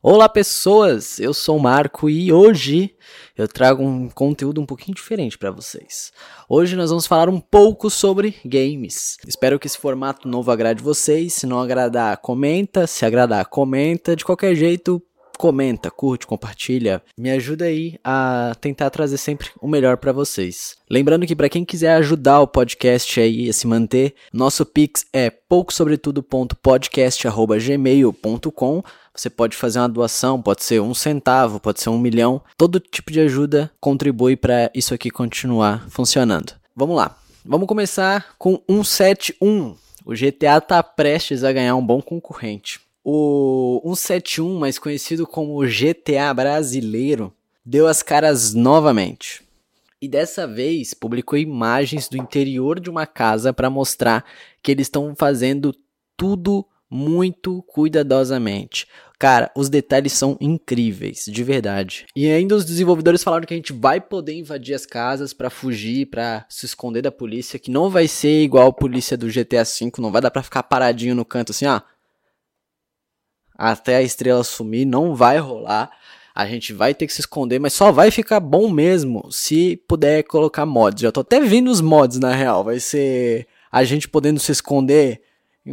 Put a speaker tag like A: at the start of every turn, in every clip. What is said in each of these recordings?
A: Olá pessoas, eu sou o Marco e hoje eu trago um conteúdo um pouquinho diferente para vocês. Hoje nós vamos falar um pouco sobre games. Espero que esse formato novo agrade vocês. Se não agradar, comenta. Se agradar, comenta. De qualquer jeito, comenta, curte, compartilha. Me ajuda aí a tentar trazer sempre o melhor para vocês. Lembrando que para quem quiser ajudar o podcast aí a se manter, nosso pix é poucosobretudo.podcast@gmail.com você pode fazer uma doação, pode ser um centavo, pode ser um milhão. Todo tipo de ajuda contribui para isso aqui continuar funcionando. Vamos lá. Vamos começar com 171. O GTA está prestes a ganhar um bom concorrente. O 171, mais conhecido como GTA brasileiro, deu as caras novamente. E dessa vez publicou imagens do interior de uma casa para mostrar que eles estão fazendo tudo muito cuidadosamente. Cara, os detalhes são incríveis, de verdade. E ainda os desenvolvedores falaram que a gente vai poder invadir as casas para fugir, para se esconder da polícia, que não vai ser igual a polícia do GTA V, não vai dar para ficar paradinho no canto assim, ó. Até a estrela sumir, não vai rolar. A gente vai ter que se esconder, mas só vai ficar bom mesmo se puder colocar mods. Já tô até vendo os mods na real. Vai ser a gente podendo se esconder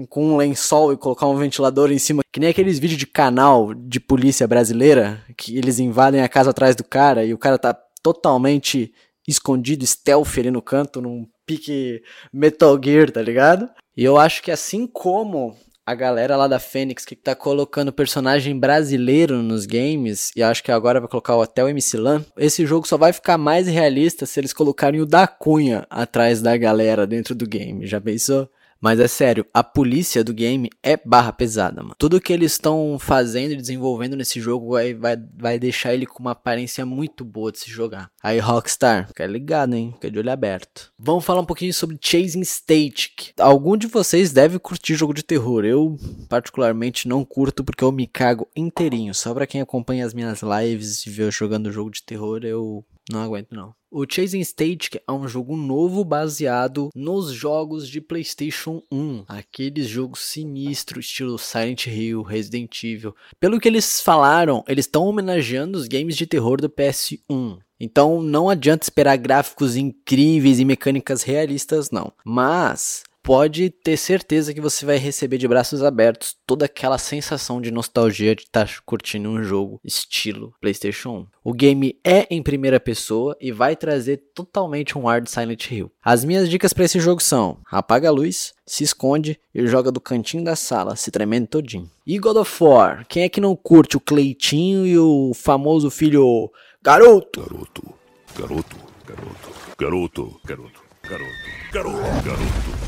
A: com um lençol e colocar um ventilador em cima, que nem aqueles vídeos de canal de polícia brasileira, que eles invadem a casa atrás do cara e o cara tá totalmente escondido, stealth ali no canto, num pique Metal Gear, tá ligado? E eu acho que assim como a galera lá da Fênix que tá colocando personagem brasileiro nos games, e acho que agora vai colocar até o MC Lan, esse jogo só vai ficar mais realista se eles colocarem o da Cunha atrás da galera dentro do game. Já pensou? Mas é sério, a polícia do game é barra pesada, mano. Tudo que eles estão fazendo e desenvolvendo nesse jogo vai, vai, vai deixar ele com uma aparência muito boa de se jogar. Aí, Rockstar, fica ligado, hein? Fica de olho aberto. Vamos falar um pouquinho sobre Chasing Static. Algum de vocês deve curtir jogo de terror. Eu, particularmente, não curto porque eu me cago inteirinho. Só pra quem acompanha as minhas lives e vê eu jogando jogo de terror, eu não aguento não. O Chasing Stage é um jogo novo baseado nos jogos de PlayStation 1, aqueles jogos sinistros estilo Silent Hill, Resident Evil. Pelo que eles falaram, eles estão homenageando os games de terror do PS1. Então não adianta esperar gráficos incríveis e mecânicas realistas não. Mas pode ter certeza que você vai receber de braços abertos toda aquela sensação de nostalgia de estar tá curtindo um jogo estilo PlayStation 1. O game é em primeira pessoa e vai trazer totalmente um ar de Silent Hill. As minhas dicas para esse jogo são: apaga a luz, se esconde e joga do cantinho da sala, se tremendo todinho. E God of War, quem é que não curte o Cleitinho e o famoso filho Garoto?
B: Garoto, garoto, garoto, garoto, garoto, garoto. Garoto,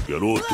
B: garoto,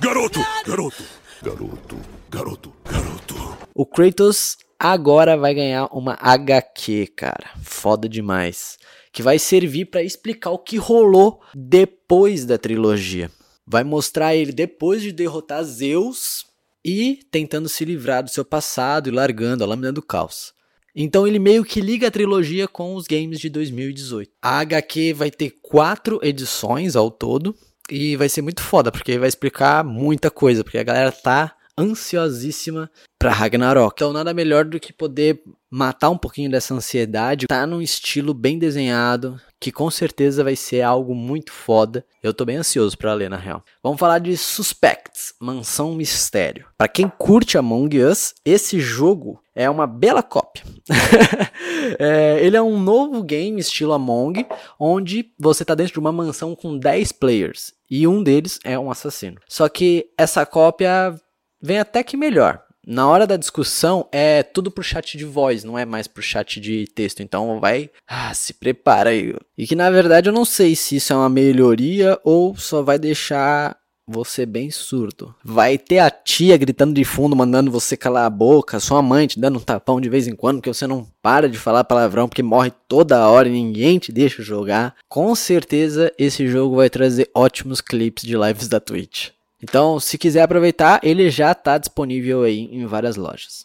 B: garoto, garoto, garoto, garoto, garoto.
A: O Kratos agora vai ganhar uma HQ, cara. Foda demais. Que vai servir para explicar o que rolou depois da trilogia. Vai mostrar ele depois de derrotar Zeus e tentando se livrar do seu passado e largando a lâmina do caos. Então ele meio que liga a trilogia com os games de 2018. A HQ vai ter quatro edições ao todo, e vai ser muito foda, porque vai explicar muita coisa, porque a galera tá ansiosíssima pra Ragnarok. Então nada melhor do que poder matar um pouquinho dessa ansiedade, tá num estilo bem desenhado, que com certeza vai ser algo muito foda. Eu tô bem ansioso para ler na real. Vamos falar de Suspects, Mansão Mistério. Para quem curte Among Us, esse jogo é uma bela cópia. é, ele é um novo game estilo Among, onde você tá dentro de uma mansão com 10 players e um deles é um assassino. Só que essa cópia vem até que melhor. Na hora da discussão é tudo pro chat de voz, não é mais pro chat de texto. Então vai, ah, se prepara aí. E que na verdade eu não sei se isso é uma melhoria ou só vai deixar você bem surdo. Vai ter a tia gritando de fundo, mandando você calar a boca, sua mãe te dando um tapão de vez em quando, porque você não para de falar palavrão, porque morre toda hora e ninguém te deixa jogar. Com certeza esse jogo vai trazer ótimos clipes de lives da Twitch. Então, se quiser aproveitar, ele já está disponível aí em várias lojas.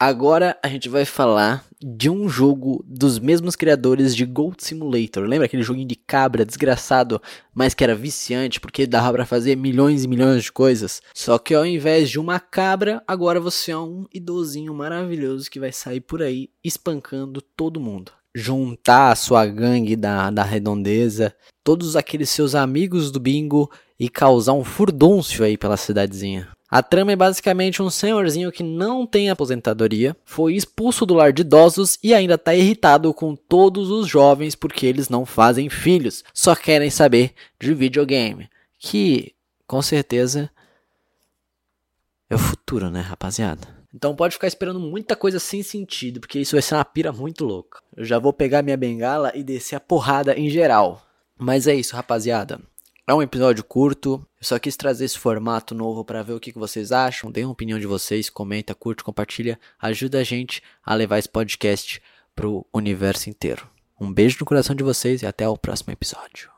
A: Agora a gente vai falar de um jogo dos mesmos criadores de Gold Simulator. Lembra aquele joguinho de cabra desgraçado, mas que era viciante porque dava para fazer milhões e milhões de coisas? Só que ao invés de uma cabra, agora você é um idosinho maravilhoso que vai sair por aí espancando todo mundo. Juntar a sua gangue da, da redondeza, todos aqueles seus amigos do bingo e causar um furdúncio aí pela cidadezinha. A trama é basicamente um senhorzinho que não tem aposentadoria, foi expulso do lar de idosos e ainda está irritado com todos os jovens porque eles não fazem filhos, só querem saber de videogame. Que, com certeza, é o futuro, né, rapaziada? Então pode ficar esperando muita coisa sem sentido, porque isso vai ser uma pira muito louca. Eu já vou pegar minha bengala e descer a porrada em geral. Mas é isso, rapaziada. É um episódio curto, eu só quis trazer esse formato novo para ver o que, vocês acham. Deem uma opinião de vocês, comenta, curte, compartilha, ajuda a gente a levar esse podcast pro universo inteiro. Um beijo no coração de vocês e até o próximo episódio.